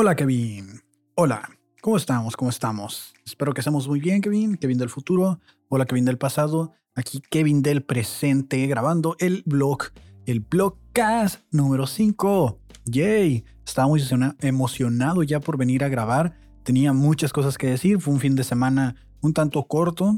Hola Kevin. Hola. ¿Cómo estamos? ¿Cómo estamos? Espero que estemos muy bien, Kevin. Kevin del futuro. Hola Kevin del pasado. Aquí Kevin del presente grabando el blog, el blogcast número 5. Yay. Estaba muy emocionado ya por venir a grabar. Tenía muchas cosas que decir. Fue un fin de semana un tanto corto,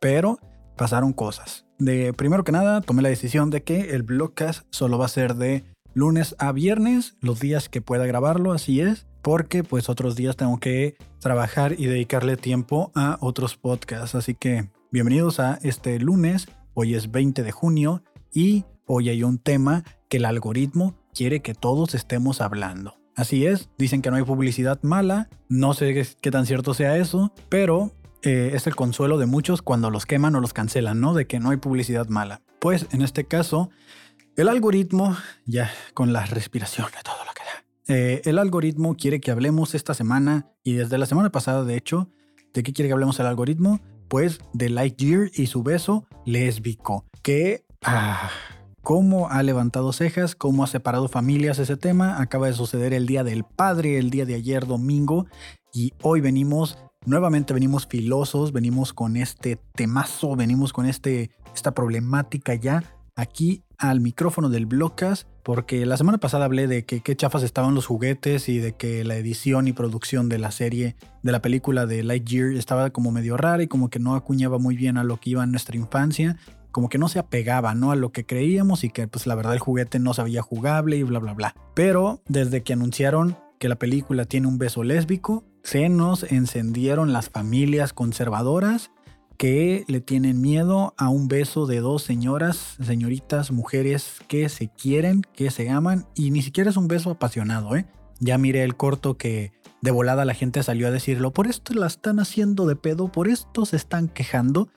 pero pasaron cosas. De primero que nada, tomé la decisión de que el blogcast solo va a ser de lunes a viernes, los días que pueda grabarlo, así es, porque pues otros días tengo que trabajar y dedicarle tiempo a otros podcasts. Así que bienvenidos a este lunes, hoy es 20 de junio y hoy hay un tema que el algoritmo quiere que todos estemos hablando. Así es, dicen que no hay publicidad mala, no sé qué tan cierto sea eso, pero eh, es el consuelo de muchos cuando los queman o los cancelan, ¿no? De que no hay publicidad mala. Pues en este caso, el algoritmo, ya con la respiración de todo lo que da, eh, el algoritmo quiere que hablemos esta semana y desde la semana pasada, de hecho, ¿de qué quiere que hablemos el algoritmo? Pues de Lightyear y su beso lésbico, que... Ah, cómo ha levantado cejas, cómo ha separado familias ese tema. Acaba de suceder el Día del Padre, el día de ayer domingo, y hoy venimos, nuevamente venimos filosos, venimos con este temazo, venimos con este, esta problemática ya aquí al micrófono del Blogcast porque la semana pasada hablé de que qué chafas estaban los juguetes y de que la edición y producción de la serie, de la película de Lightyear estaba como medio rara y como que no acuñaba muy bien a lo que iba en nuestra infancia, como que no se apegaba, ¿no? A lo que creíamos y que pues la verdad el juguete no se veía jugable y bla bla bla. Pero desde que anunciaron que la película tiene un beso lésbico, se nos encendieron las familias conservadoras que le tienen miedo a un beso de dos señoras, señoritas, mujeres que se quieren, que se aman y ni siquiera es un beso apasionado, ¿eh? Ya miré el corto que de volada la gente salió a decirlo, por esto la están haciendo de pedo, por esto se están quejando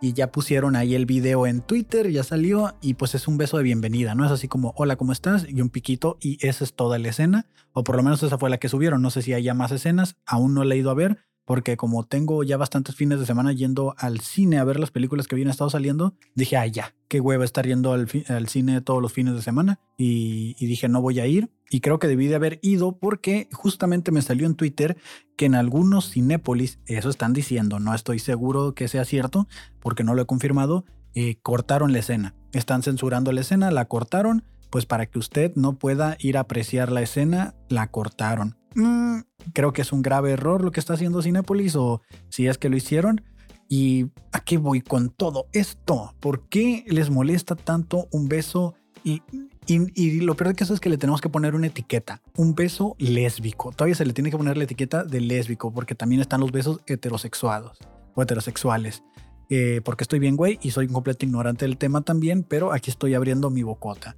y ya pusieron ahí el video en Twitter, ya salió y pues es un beso de bienvenida, ¿no? Es así como, hola, ¿cómo estás? Y un piquito y esa es toda la escena, o por lo menos esa fue la que subieron, no sé si haya más escenas, aún no he ido a ver, porque como tengo ya bastantes fines de semana yendo al cine a ver las películas que habían estado saliendo, dije, ay ya, qué hueva estar yendo al, cine todos los fines de semana y, y, dije, no voy a ir. Y creo que debí de haber ido porque justamente me salió en Twitter que en algunos Cinépolis, eso están diciendo, no estoy seguro que sea cierto porque no lo he confirmado, eh, cortaron la escena. Están censurando la escena, la cortaron, pues para que usted no pueda ir a apreciar la escena, la cortaron. Mm, creo que es un grave error lo que está haciendo Cinepolis o si es que lo hicieron. ¿Y a qué voy con todo esto? ¿Por qué les molesta tanto un beso? Y, lo peor de que eso es que le tenemos que poner una etiqueta, un beso lésbico. Todavía se le tiene que poner la etiqueta de lésbico porque también están los besos heterosexuados o heterosexuales. Eh, porque estoy bien, güey, y soy un completo ignorante del tema también, pero aquí estoy abriendo mi bocota.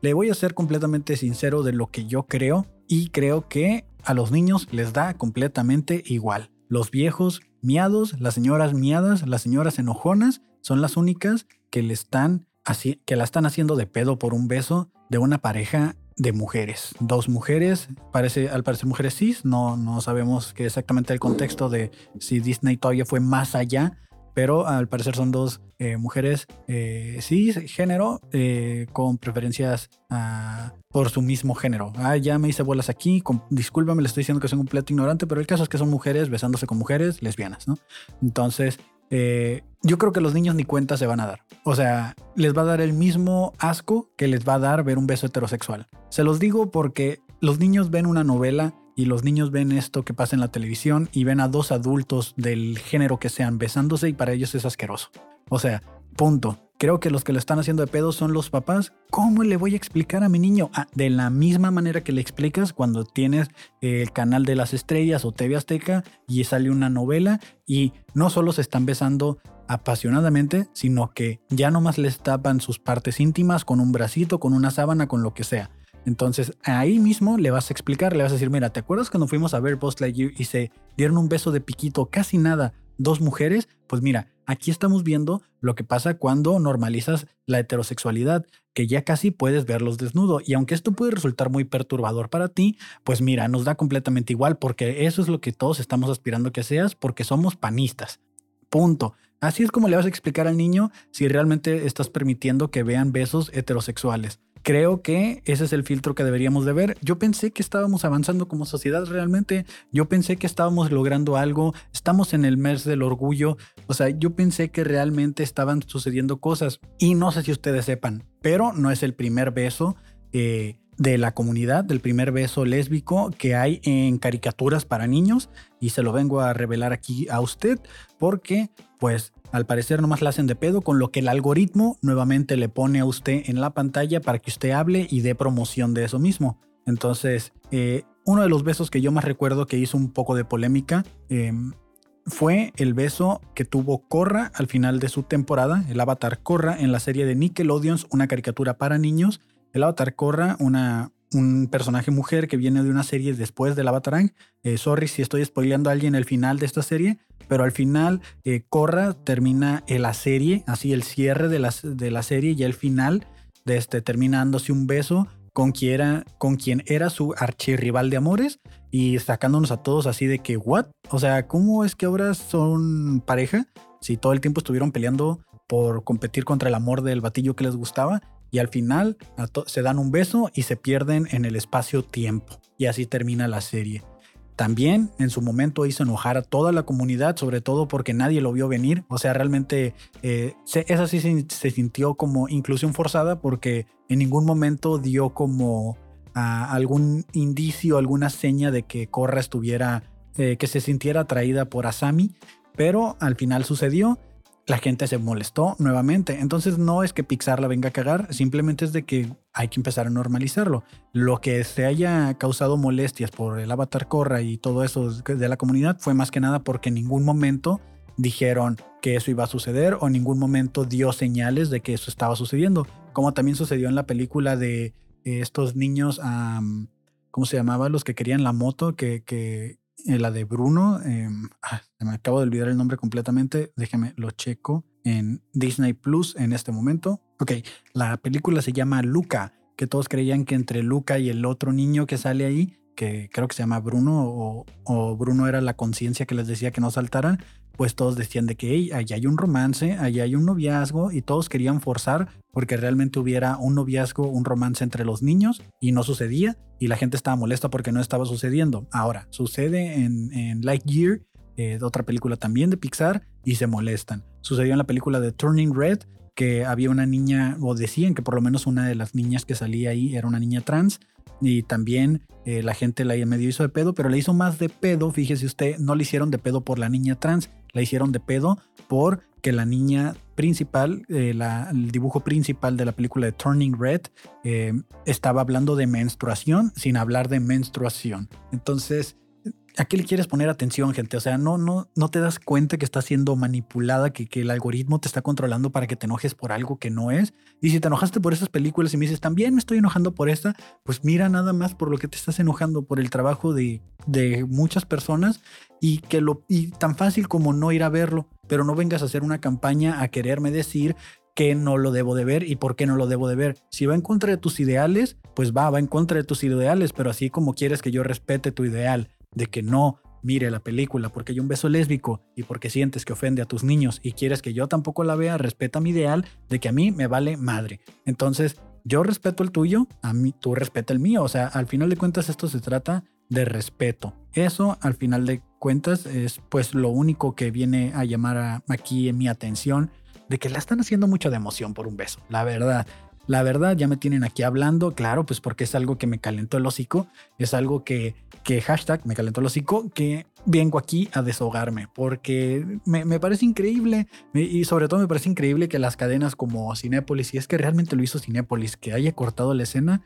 Le voy a ser completamente sincero de lo que yo creo y creo que a los niños les da completamente igual. Los viejos miados, las señoras miadas, las señoras enojonas son las únicas que le están así, que la están haciendo de pedo por un beso de una pareja de mujeres. Dos mujeres, parece, al parecer mujeres cis, no, no sabemos que exactamente el contexto de si Disney todavía fue más allá pero al parecer son dos eh, mujeres eh, cis género eh, con preferencias ah, por su mismo género. Ah, ya me hice bolas aquí, discúlpame, le estoy diciendo que soy un completo ignorante, pero el caso es que son mujeres besándose con mujeres lesbianas, ¿no? Entonces, eh, yo creo que los niños ni cuenta se van a dar. O sea, les va a dar el mismo asco que les va a dar ver un beso heterosexual. Se los digo porque los niños ven una novela y los niños ven esto que pasa en la televisión y ven a dos adultos del género que sean besándose y para ellos es asqueroso. O sea, punto. Creo que los que lo están haciendo de pedo son los papás. ¿Cómo le voy a explicar a mi niño? Ah, de la misma manera que le explicas cuando tienes el canal de las estrellas o TV Azteca y sale una novela y no solo se están besando apasionadamente, sino que ya nomás les tapan sus partes íntimas con un bracito, con una sábana, con lo que sea. Entonces ahí mismo le vas a explicar, le vas a decir, mira, ¿te acuerdas cuando fuimos a ver Post Lightyear y se dieron un beso de piquito, casi nada, dos mujeres? Pues mira, aquí estamos viendo lo que pasa cuando normalizas la heterosexualidad, que ya casi puedes verlos desnudo. Y aunque esto puede resultar muy perturbador para ti, pues mira, nos da completamente igual porque eso es lo que todos estamos aspirando que seas porque somos panistas. Punto. Así es como le vas a explicar al niño si realmente estás permitiendo que vean besos heterosexuales. Creo que ese es el filtro que deberíamos de ver. Yo pensé que estábamos avanzando como sociedad realmente. Yo pensé que estábamos logrando algo. Estamos en el mes del orgullo. O sea, yo pensé que realmente estaban sucediendo cosas. Y no sé si ustedes sepan, pero no es el primer beso. Eh, de la comunidad, del primer beso lésbico que hay en caricaturas para niños y se lo vengo a revelar aquí a usted porque pues al parecer nomás la hacen de pedo con lo que el algoritmo nuevamente le pone a usted en la pantalla para que usted hable y dé promoción de eso mismo. Entonces, eh, uno de los besos que yo más recuerdo que hizo un poco de polémica em, fue el beso que tuvo Korra al final de su temporada, el avatar Korra en la serie de Nickelodeon, una caricatura para niños el Avatar Korra, una, un personaje mujer que viene de una serie después del Avatar Eh, sorry si estoy spoileando a alguien el final de esta serie, pero al final eh, Korra termina la serie, así el cierre de la, de la serie y el final de este, terminándose un beso con quien, era, con quien era su archirrival de amores y sacándonos a todos así de que, ¿what? O sea, ¿cómo es que ahora son pareja? Si todo el tiempo estuvieron peleando por competir contra el amor del batillo que les gustaba y al final se dan un beso y se pierden en el espacio-tiempo. Y así termina la serie. También en su momento hizo enojar a toda la comunidad, sobre todo porque nadie lo vio venir. O sea, realmente eh, esa sí se, sintió como inclusión forzada porque en ningún momento dio como algún indicio, alguna seña de que Korra estuviera, eh, que se sintiera atraída por Asami. Pero al final sucedió la gente se molestó nuevamente. Entonces no es que Pixar la venga a cagar, simplemente es de que hay que empezar a normalizarlo. Lo que se haya causado molestias por el avatar Corra y todo eso de la comunidad fue más que nada porque en ningún momento dijeron que eso iba a suceder o en ningún momento dio señales de que eso estaba sucediendo. Como también sucedió en la película de eh, estos niños, ¿cómo se llamaba? Los que querían la moto, que, que eh, la de Bruno, em, ah, me acabo de olvidar el nombre completamente, déjeme lo checo en Disney Plus en este momento. Ok, la película se llama Luca, que todos creían que entre Luca y el otro niño que sale ahí, que creo que se llama Bruno, o, o Bruno era la conciencia que les decía que no saltaran, pues todos decían de que hey, allá hay un romance, allá hay un noviazgo y todos querían forzar porque realmente hubiera un noviazgo, un romance entre los niños y no sucedía y la gente estaba molesta porque no estaba sucediendo. Ahora, sucede en, Lightyear, eh, otra película también de Pixar, y se molestan. Sucedió en la película de Turning Red, que había una niña, o decían que por lo menos una de las niñas que salía ahí era una niña trans, y también eh, la gente la medio hizo de pedo, pero le hizo más de pedo, fíjese usted, no le hicieron de pedo por la niña trans, la hicieron de pedo por que la niña principal, eh, el dibujo principal de la película de Turning Red, eh, estaba hablando de menstruación sin hablar de menstruación. Entonces, ¿A qué le quieres poner atención, gente? O sea, no, no, no te das cuenta que está siendo manipulada, que, que, el algoritmo te está controlando para que te enojes por algo que no es. Y si te enojaste por esas películas y me dices, también me estoy enojando por esta, pues mira nada más por lo que te estás enojando, por el trabajo de, de muchas personas y que lo, y tan fácil como no ir a verlo, pero no vengas a hacer una campaña a quererme decir que no lo debo de ver y por qué no lo debo de ver. Si va en contra de tus ideales, pues va, va en contra de tus ideales, pero así como quieres que yo respete tu ideal de que no mire la película porque hay un beso lésbico y porque sientes que ofende a tus niños y quieres que yo tampoco la vea, respeta mi ideal de que a mí me vale madre. Entonces, yo respeto el tuyo, a mí tú respeta el mío. O sea, al final de cuentas esto se trata de respeto. Eso, al final de cuentas, es pues lo único que viene a llamar aquí en mi atención de que la están haciendo mucho de emoción por un beso, la verdad. La verdad, ya me tienen aquí hablando, claro, pues porque es algo que me calentó el hocico, es algo que, que hashtag me calentó el hocico, que vengo aquí a desahogarme, porque me, parece increíble, y sobre todo me parece increíble que las cadenas como Cinépolis, y es que realmente lo hizo Cinépolis, que haya cortado la escena,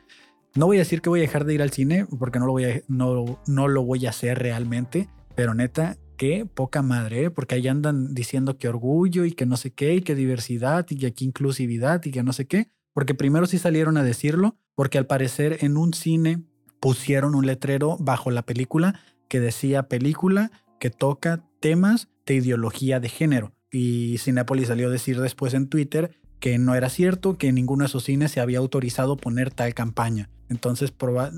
no voy a decir que voy a dejar de ir al cine, porque no lo voy a, no, no lo voy a hacer realmente, pero neta, qué poca madre, ¿eh? porque ahí andan diciendo que orgullo y que no sé qué, y que diversidad, y que aquí inclusividad, y que no sé qué porque primero sí salieron a decirlo, porque al parecer en un cine pusieron un letrero bajo la película que decía película que toca temas de ideología de género. Y Cinepolis salió a decir después en Twitter que no era cierto, que en ninguno de esos cines se había autorizado poner tal campaña. Entonces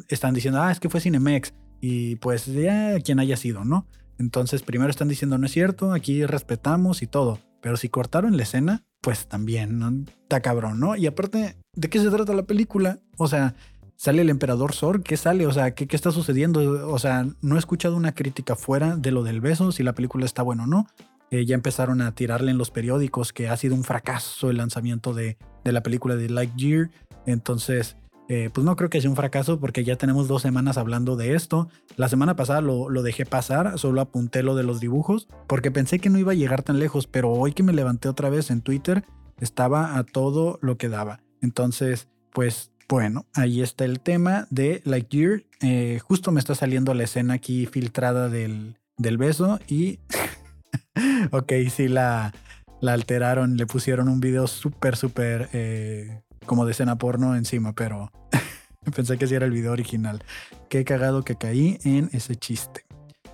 están diciendo, ah, es que fue Cinemex. Y pues ya quien haya sido, ¿no? Entonces primero están diciendo, no es cierto, aquí respetamos y todo. Pero si cortaron la escena, pues también, ¿no? Está cabrón, ¿no? Y aparte, ¿de qué se trata la película? O sea, ¿sale el emperador Zor? ¿Qué sale? O sea, ¿qué, ¿qué, está sucediendo? O sea, no he escuchado una crítica fuera de lo del beso, si la película está buena o no. Eh, ya empezaron a tirarle en los periódicos que ha sido un fracaso el lanzamiento de, de la película de Lightyear. Entonces, eh, pues no creo que sea un fracaso porque ya tenemos dos semanas hablando de esto. La semana pasada lo, dejé pasar, solo apunté lo de los dibujos porque pensé que no iba a llegar tan lejos, pero hoy que me levanté otra vez en Twitter estaba a todo lo que daba. Entonces, pues bueno, ahí está el tema de Lightyear. Eh, justo me está saliendo la escena aquí filtrada del, beso y... ok, sí la, la alteraron, le pusieron un video súper, súper... Eh, como de escena porno encima, pero pensé que sí era el video original. Qué cagado que caí en ese chiste.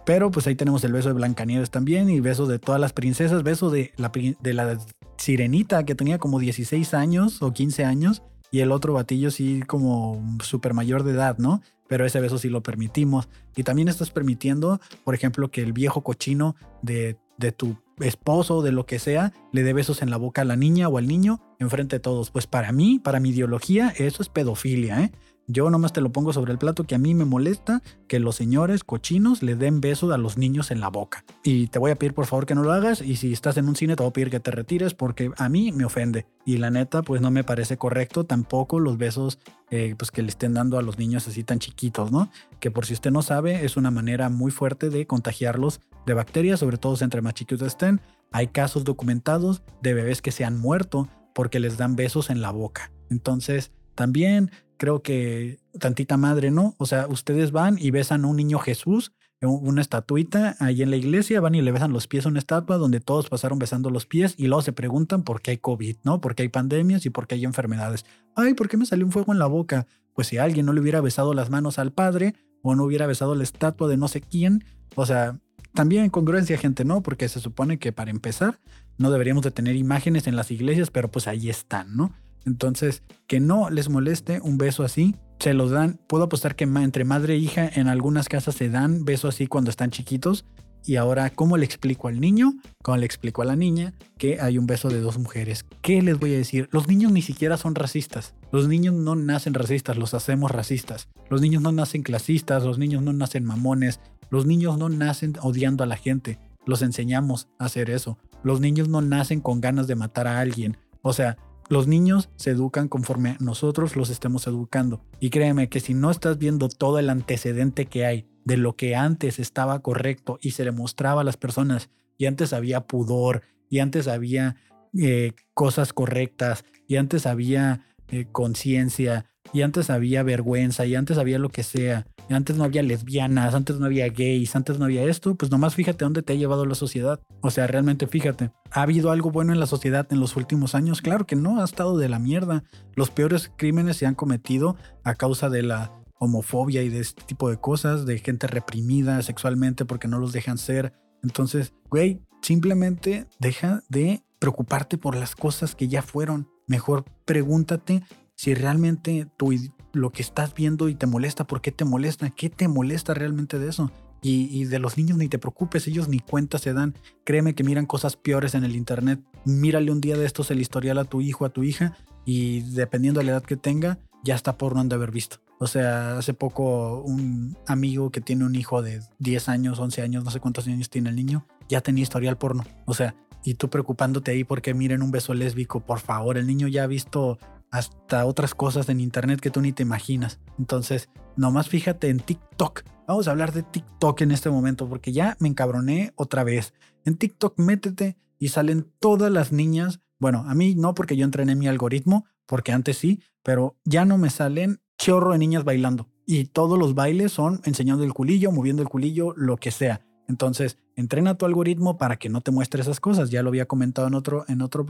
Pero pues ahí tenemos el beso de Blancanieves también y beso de todas las princesas, beso de la, de la sirenita que tenía como 16 años o 15 años y el otro batillo sí como súper mayor de edad, ¿no? Pero ese beso sí lo permitimos. Y también estás permitiendo, por ejemplo, que el viejo cochino de, de tu esposo, de lo que sea, le dé besos en la boca a la niña o al niño enfrente de todos. Pues para mí, para mi ideología, eso es pedofilia, ¿eh? Yo nomás te lo pongo sobre el plato que a mí me molesta que los señores cochinos le den besos a los niños en la boca. Y te voy a pedir por favor que no lo hagas y si estás en un cine te voy a pedir que te retires porque a mí me ofende. Y la neta pues no me parece correcto tampoco los besos eh, pues que le estén dando a los niños así tan chiquitos, ¿no? Que por si usted no sabe es una manera muy fuerte de contagiarlos de bacterias, sobre todo entre más chiquitos estén. Hay casos documentados de bebés que se han muerto porque les dan besos en la boca. Entonces, también creo que tantita madre, ¿no? O sea, ustedes van y besan a un niño Jesús, una estatuita ahí en la iglesia, van y le besan los pies a una estatua donde todos pasaron besando los pies y luego se preguntan por qué hay COVID, ¿no? Por qué hay pandemias y por qué hay enfermedades. Ay, ¿por qué me salió un fuego en la boca? Pues si alguien no le hubiera besado las manos al padre o no hubiera besado la estatua de no sé quién, o sea, también congruencia, gente, ¿no? Porque se supone que para empezar no deberíamos de tener imágenes en las iglesias, pero pues ahí están, ¿no? Entonces, que no les moleste un beso así, se los dan. Puedo apostar que entre madre e hija en algunas casas se dan besos así cuando están chiquitos. Y ahora, ¿cómo le explico al niño? ¿Cómo le explico a la niña que hay un beso de dos mujeres? ¿Qué les voy a decir? Los niños ni siquiera son racistas. Los niños no nacen racistas, los hacemos racistas. Los niños no nacen clasistas, los niños no nacen mamones. Los niños no nacen odiando a la gente. Los enseñamos a hacer eso. Los niños no nacen con ganas de matar a alguien. O sea, los niños se educan conforme nosotros los estemos educando. Y créeme que si no estás viendo todo el antecedente que hay de lo que antes estaba correcto y se le mostraba a las personas, y antes había pudor, y antes había eh, cosas correctas, y antes había eh, conciencia, y antes había vergüenza, y antes había lo que sea, antes no había lesbianas, antes no había gays, antes no había esto, pues nomás fíjate dónde te ha llevado la sociedad. O sea, realmente fíjate, ¿ha habido algo bueno en la sociedad en los últimos años? Claro que no, ha estado de la mierda. Los peores crímenes se han cometido a causa de la homofobia y de este tipo de cosas, de gente reprimida sexualmente porque no los dejan ser. Entonces, güey, simplemente deja de preocuparte por las cosas que ya fueron. Mejor pregúntate si realmente tu, lo que estás viendo y te molesta, ¿por qué te molesta? ¿Qué te molesta realmente de eso? Y, de los niños ni te preocupes, ellos ni cuenta se dan. Créeme que miran cosas peores en el internet. Mírale un día de estos el historial a tu hijo, a tu hija, y dependiendo de la edad que tenga, ya está por no de haber visto. O sea, hace poco un amigo que tiene un hijo de 10 años, 11 años, no sé cuántos años tiene el niño, ya tenía historial porno. O sea, y tú preocupándote ahí porque miren un beso lésbico, por favor, el niño ya ha visto hasta otras cosas en internet que tú ni te imaginas. Entonces, nomás fíjate en TikTok. Vamos a hablar de TikTok en este momento porque ya me encabroné otra vez. En TikTok métete y salen todas las niñas. Bueno, a mí no porque yo entrené mi algoritmo, porque antes sí, pero ya no me salen chorro de niñas bailando. Y todos los bailes son enseñando el culillo, moviendo el culillo, lo que sea. Entonces, entrena tu algoritmo para que no te muestre esas cosas. Ya lo había comentado en otro, en otro.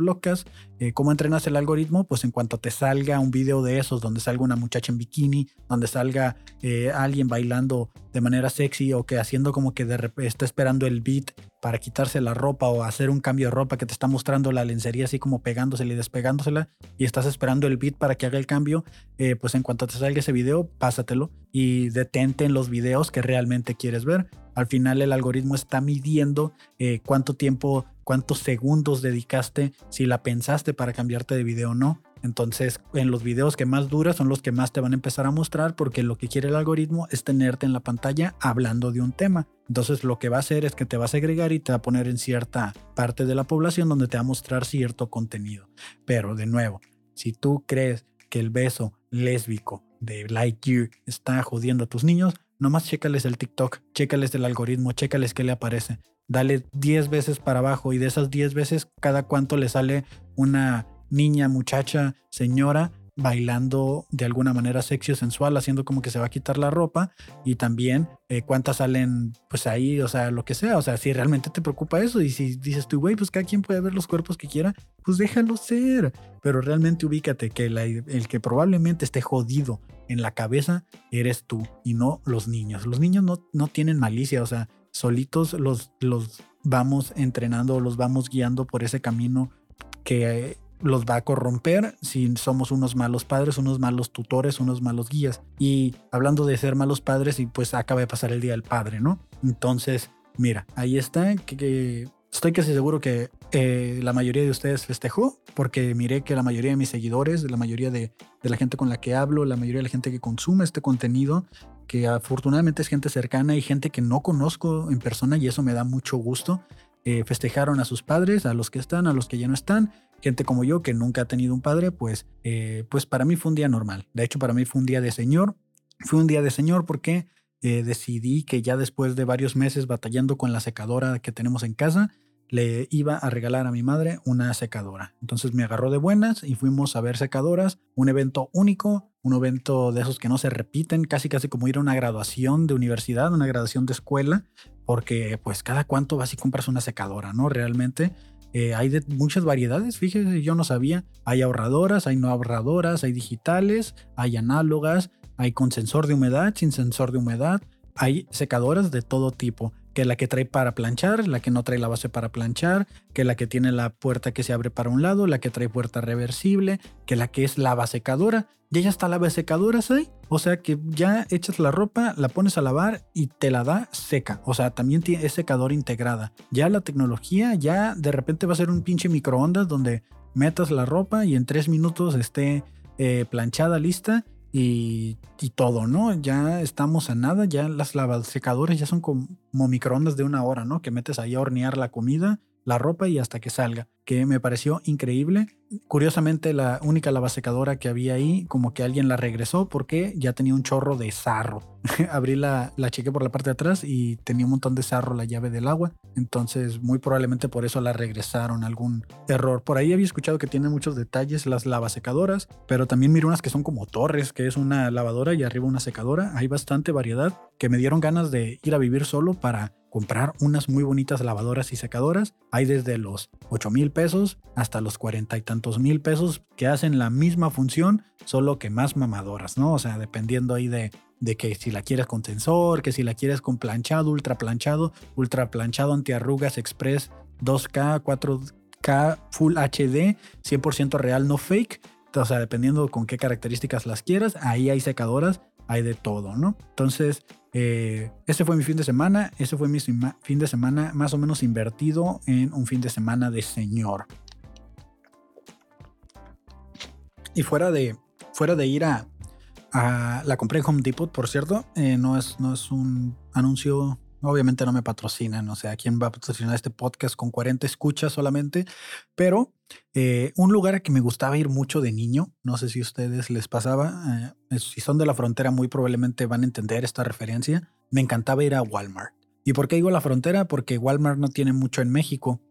Eh, ¿Cómo entrenas el algoritmo? Pues en cuanto te salga un video de esos donde salga una muchacha en bikini, donde salga eh, alguien bailando de manera sexy o que haciendo como que de está esperando el beat para quitarse la ropa o hacer un cambio de ropa que te está mostrando la lencería así como pegándosela y despegándosela y estás esperando el beat para que haga el cambio, eh, pues en cuanto te salga ese video, pásatelo y detente en los videos que realmente quieres ver. Al final el algoritmo está eh, cuánto tiempo, cuántos segundos dedicaste, si la pensaste para cambiarte de video o no. Entonces, en los videos que más duras son los que más te van a empezar a mostrar porque lo que quiere el algoritmo es tenerte en la pantalla hablando de un tema. Entonces, lo que va a hacer es que te va a segregar y te va a poner en cierta parte de la población donde te va a mostrar cierto contenido. Pero, de nuevo, si tú crees que el beso lésbico de Lightyear está jodiendo a tus niños, nomás chécales el TikTok, chécales el algoritmo, chécales qué le aparece. Dale 10 veces para abajo y de esas 10 veces, cada cuánto le sale una niña, muchacha, señora bailando de alguna manera sexy o sensual, haciendo como que se va a quitar la ropa y también eh, cuántas salen pues ahí, o sea, lo que sea, o sea, si realmente te preocupa eso y si dices tú, güey, pues cada quien puede ver los cuerpos que quiera, pues déjalo ser, pero realmente ubícate que el que probablemente esté jodido en la cabeza eres tú y no los niños. Los niños no, no tienen malicia, o sea, solitos los, los vamos entrenando, los vamos guiando por ese camino que los va a corromper si somos unos malos padres, unos malos tutores, unos malos guías. Y hablando de ser malos padres, y pues acaba de pasar el Día del Padre, ¿no? Entonces, mira, ahí está, que, estoy casi seguro que eh, la mayoría de ustedes festejó, porque miré que la mayoría de mis seguidores, la mayoría de, de la gente con la que hablo, la mayoría de la gente que consume este contenido, que afortunadamente es gente cercana y gente que no conozco en persona y eso me da mucho gusto. Eh, festejaron a sus padres, a los que están, a los que ya no están, gente como yo que nunca ha tenido un padre, pues, eh, pues para mí fue un día normal. De hecho, para mí fue un día de Señor. Fue un día de Señor porque eh, decidí que ya después de varios meses batallando con la secadora que tenemos en casa, le iba a regalar a mi madre una secadora. Entonces me agarró de buenas y fuimos a ver secadoras, un evento único, un evento de esos que no se repiten, casi casi como ir a una graduación de universidad, una graduación de escuela, porque pues cada cuánto vas y compras una secadora, ¿no? Realmente eh, hay de muchas variedades, fíjese, yo no sabía. Hay ahorradoras, hay no ahorradoras, hay digitales, hay análogas, hay con sensor de humedad, sin sensor de humedad, hay secadoras de todo tipo que la que trae para planchar, la que no trae la base para planchar, que la que tiene la puerta que se abre para un lado, la que trae puerta reversible, que la que es lava secadora. Ya ya está lava secadora, ¿sí? O sea que ya echas la ropa, la pones a lavar y te la da seca. O sea, también es secadora integrada. Ya la tecnología, ya de repente va a ser un pinche microondas donde metas la ropa y en tres minutos esté eh, planchada, lista y, todo, ¿no? Ya estamos a nada, ya las lavasecadores ya son como microondas de una hora, ¿no? Que metes ahí a hornear la comida la ropa y hasta que salga, que me pareció increíble. Curiosamente, la única lavasecadora que había ahí, como que alguien la regresó porque ya tenía un chorro de sarro. Abrí la, la chequé por la parte de atrás y tenía un montón de sarro la llave del agua. Entonces, muy probablemente por eso la regresaron, algún error. Por ahí había escuchado que tiene muchos detalles las lavasecadoras, pero también miro unas que son como torres, que es una lavadora y arriba una secadora. Hay bastante variedad que me dieron ganas de ir a vivir solo para comprar unas muy bonitas lavadoras y secadoras. Hay desde los 8 mil pesos hasta los cuarenta y tantos mil pesos que hacen la misma función, solo que más mamadoras, ¿no? O sea, dependiendo ahí de, de que si la quieres con sensor, que si la quieres con planchado, ultra planchado, ultra planchado antiarrugas express 2K, 4K, Full HD, 100% real, no fake. O sea, dependiendo con qué características las quieras, ahí hay secadoras, hay de todo, ¿no? Entonces, eh, fue mi fin de semana, ese fue mi fin de semana más o menos invertido en un fin de semana de señor. Y fuera de, fuera de ir a, a la compré en Home Depot, por cierto, eh, no, es, no es un anuncio Obviamente no me patrocinan, o sea, ¿quién va a patrocinar este podcast con 40 escuchas solamente? Pero eh, un lugar que me gustaba ir mucho de niño, no sé si a ustedes les pasaba, eh, si son de la frontera muy probablemente van a entender esta referencia, me encantaba ir a Walmart. ¿Y por qué digo la frontera? Porque Walmart no tiene mucho en México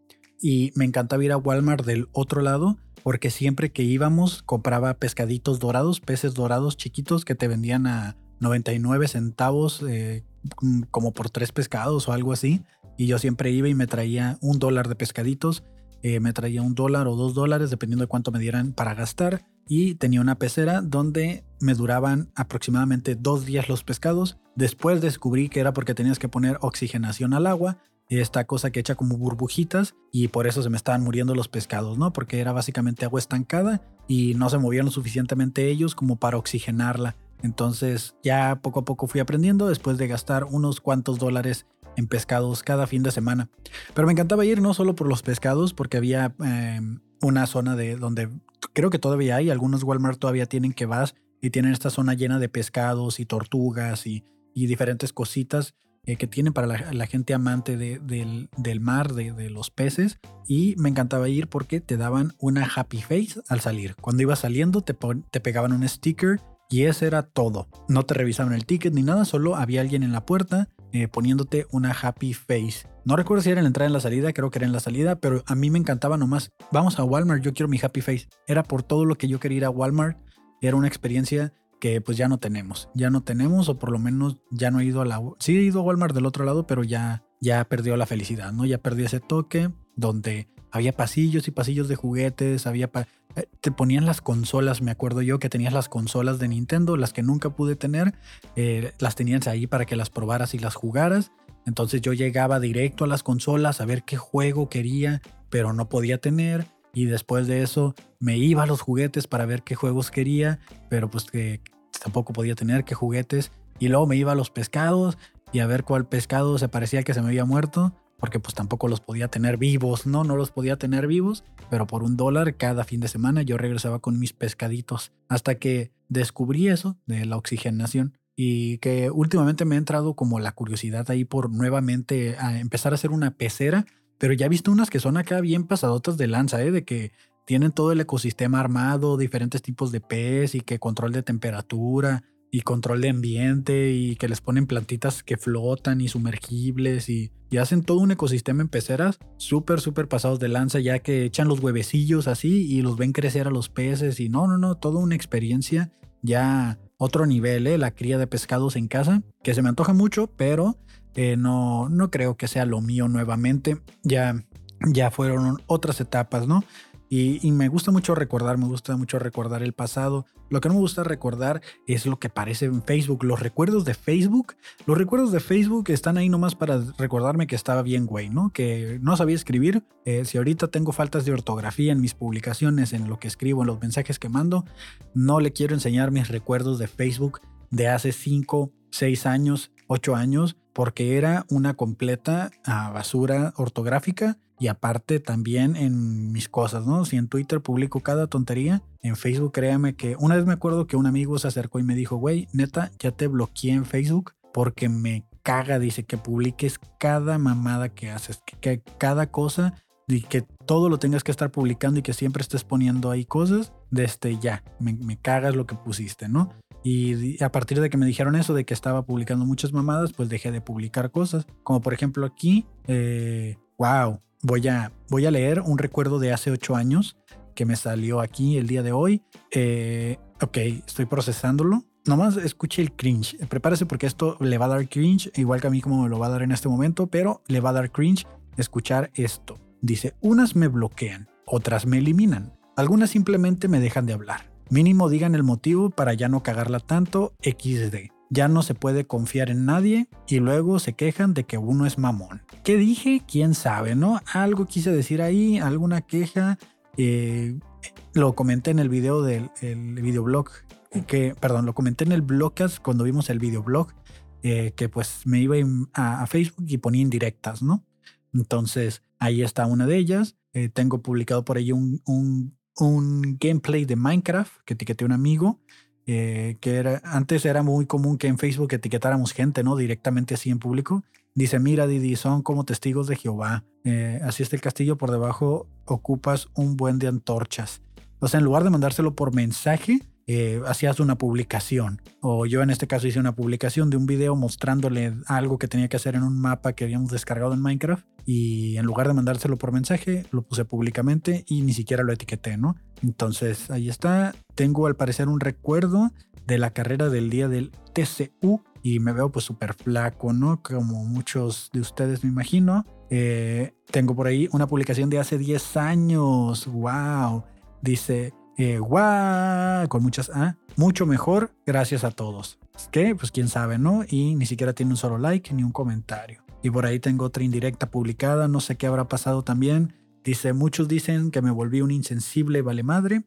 y me encantaba ir a Walmart del otro lado porque siempre que íbamos compraba pescaditos dorados, peces dorados chiquitos que te vendían a 99 centavos eh, Mm, como por tres pescados o algo así. Y yo siempre iba y me traía un dólar de pescaditos. Eh, me traía un dólar o dos dólares, dependiendo de cuánto me dieran para gastar. Y tenía una pecera donde me duraban aproximadamente dos días los pescados. Después descubrí que era porque tenías que poner oxigenación al agua esta cosa que echa como burbujitas y por eso se me estaban muriendo los pescados, ¿no? Porque era básicamente agua estancada y no se movían lo suficientemente ellos como para oxigenarla. Entonces ya poco a poco fui aprendiendo después de gastar unos cuantos dólares en pescados cada fin de semana. Pero me encantaba ir no solo por los pescados, porque había em, una zona de donde creo que todavía hay, algunos Walmart todavía tienen que vas y tienen esta zona llena de pescados y tortugas y, diferentes cositas eh, que tienen para la, gente amante del, mar, de, los peces. Y me encantaba ir porque te daban una happy face al salir. Cuando ibas saliendo te, pegaban un sticker y ese era todo. No te revisaban el ticket ni nada, solo había alguien en la puerta eh, poniéndote una happy face. No recuerdo si era en la entrada en la salida, creo que era en la salida, pero a mí me encantaba nomás. Vamos a Walmart, yo quiero mi happy face. Era por todo lo que yo quería ir a Walmart. Era una experiencia que pues ya no tenemos. Ya no tenemos, o por lo menos ya no he ido a la... Sí he ido a Walmart del otro lado, pero ya, ya perdió la felicidad, ¿no? Ya perdió ese toque donde había pasillos y pasillos de juguetes, había... Eh, te ponían las consolas, me acuerdo yo que tenías las consolas de Nintendo, las que nunca pude tener, eh, las tenías ahí para que las probaras y las jugaras. Entonces yo llegaba directo a las consolas a ver qué juego quería, pero no podía tener. Y después de eso me iba a los juguetes para ver qué juegos quería, pero pues que tampoco podía tener qué juguetes. Y luego me iba a los pescados y a ver cuál pescado se parecía que se me había muerto porque pues tampoco los podía tener vivos, ¿no? No los podía tener vivos, pero por un dólar cada fin de semana yo regresaba con mis pescaditos hasta que descubrí eso de la oxigenación y que últimamente me ha entrado como la curiosidad ahí por nuevamente a empezar a hacer una pecera, pero ya he visto unas que son acá bien pasadotas de lanza, ¿eh? De que tienen todo el ecosistema armado, diferentes tipos de pez y que control de temperatura y control de ambiente y que les ponen plantitas que flotan y sumergibles y, hacen todo un ecosistema en peceras súper, súper pasados de lanza ya que echan los huevecillos así y los ven crecer a los peces y no, no, no, toda una experiencia ya otro nivel, ¿eh? la cría de pescados en casa, que se me antoja mucho, pero eh, no, no creo que sea lo mío nuevamente, ya, ya fueron otras etapas, ¿no? Y, me gusta mucho recordar, me gusta mucho recordar el pasado. Lo que no me gusta recordar es lo que aparece en Facebook. Los recuerdos de Facebook, los recuerdos de Facebook están ahí nomás para recordarme que estaba bien, güey, ¿no? Que no sabía escribir. Eh, si ahorita tengo faltas de ortografía en mis publicaciones, en lo que escribo, en los mensajes que mando, no le quiero enseñar mis recuerdos de Facebook de hace 5, 6 años, 8 años, porque era una completa ah, basura ortográfica y aparte también en mis cosas, ¿no? Si en Twitter publico cada tontería, en Facebook créame que una vez me acuerdo que un amigo se acercó y me dijo, güey, neta, ya te bloqueé en Facebook porque me caga, dice, que publiques cada mamada que haces, que, cada cosa y que todo lo tengas que estar publicando y que siempre estés poniendo ahí cosas, desde ya, me, me cagas lo que pusiste, ¿no? Y a partir de que me dijeron eso, de que estaba publicando muchas mamadas, pues dejé de publicar cosas. Como por ejemplo aquí, eh, wow, voy a, voy a leer un recuerdo de hace ocho años que me salió aquí el día de hoy. Eh, ok, estoy procesándolo. Nomás escuche el cringe. Prepárese porque esto le va a dar cringe, igual que a mí como me lo va a dar en este momento, pero le va a dar cringe escuchar esto. Dice, unas me bloquean, otras me eliminan, algunas simplemente me dejan de hablar. Mínimo digan el motivo para ya no cagarla tanto XD ya no se puede confiar en nadie y luego se quejan de que uno es mamón. ¿Qué dije? ¿Quién sabe, no? Algo quise decir ahí, alguna queja. Eh, lo comenté en el video del videoblog, que, perdón, lo comenté en el blogcast cuando vimos el videoblog, eh, que pues me iba a, Facebook y ponía indirectas, ¿no? Entonces ahí está una de ellas. Eh, tengo publicado por ahí un, un, gameplay de Minecraft que etiqueté un amigo eh, que era, antes era muy común que en Facebook etiquetáramos gente, ¿no? Directamente así en público. Dice, mira Didi, son como testigos de Jehová. Eh, así está el castillo, por debajo ocupas un buen de antorchas. O sea, en lugar de mandárselo por mensaje, eh, hacías una publicación. O yo en este caso hice una publicación de un video mostrándole algo que tenía que hacer en un mapa que habíamos descargado en Minecraft. Y en lugar de mandárselo por mensaje, lo puse públicamente y ni siquiera lo etiqueté, ¿no? Entonces ahí está. Tengo al parecer un recuerdo de la carrera del día del TCU y me veo pues súper flaco, ¿no? Como muchos de ustedes me imagino. Eh, tengo por ahí una publicación de hace 10 años. ¡Wow! Dice, eh, guau, con muchas A, mucho mejor, gracias a todos. Que, pues quién sabe, ¿no? Y ni siquiera tiene un solo like ni un comentario. Y por ahí tengo otra indirecta publicada, no sé qué habrá pasado también. Dice, muchos dicen que me volví un insensible vale madre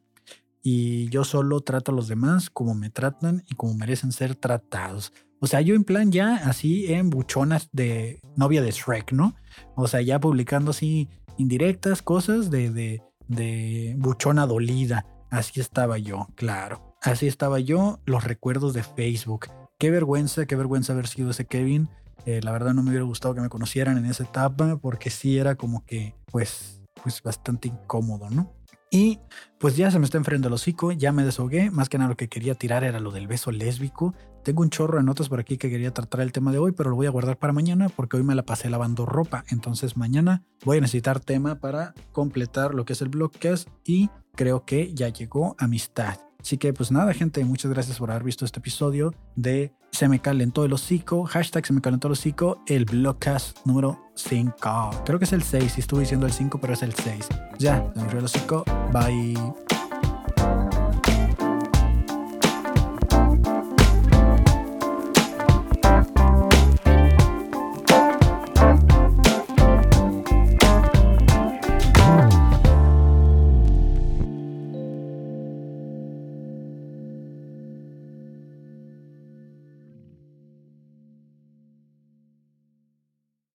y yo solo trato a los demás como me tratan y como merecen ser tratados. O sea, yo en plan ya así en buchonas de novia de Shrek, ¿no? O sea, ya publicando así indirectas cosas de de buchona dolida. Así estaba yo, claro. Así estaba yo, los recuerdos de Facebook. Qué vergüenza, qué vergüenza haber sido ese Kevin. Eh, la verdad no me hubiera gustado que me conocieran en esa etapa porque sí era como que, pues, pues bastante incómodo, ¿no? Y pues ya se me está enfrentando el hocico, ya me desahogué. Más que nada lo que quería tirar era lo del beso lésbico. Tengo un chorro de notas por aquí que quería tratar el tema de hoy, pero lo voy a guardar para mañana porque hoy me la pasé lavando ropa. Entonces mañana voy a necesitar tema para completar lo que es el blogcast y creo que ya llegó amistad. Así que pues nada, gente, muchas gracias por haber visto este episodio de Se me calentó el hocico, hashtag Se me calentó el hocico, el blogcast número 5. Creo que es el 6, si estuve diciendo el 5, pero es el 6. Ya, se me el hocico, bye.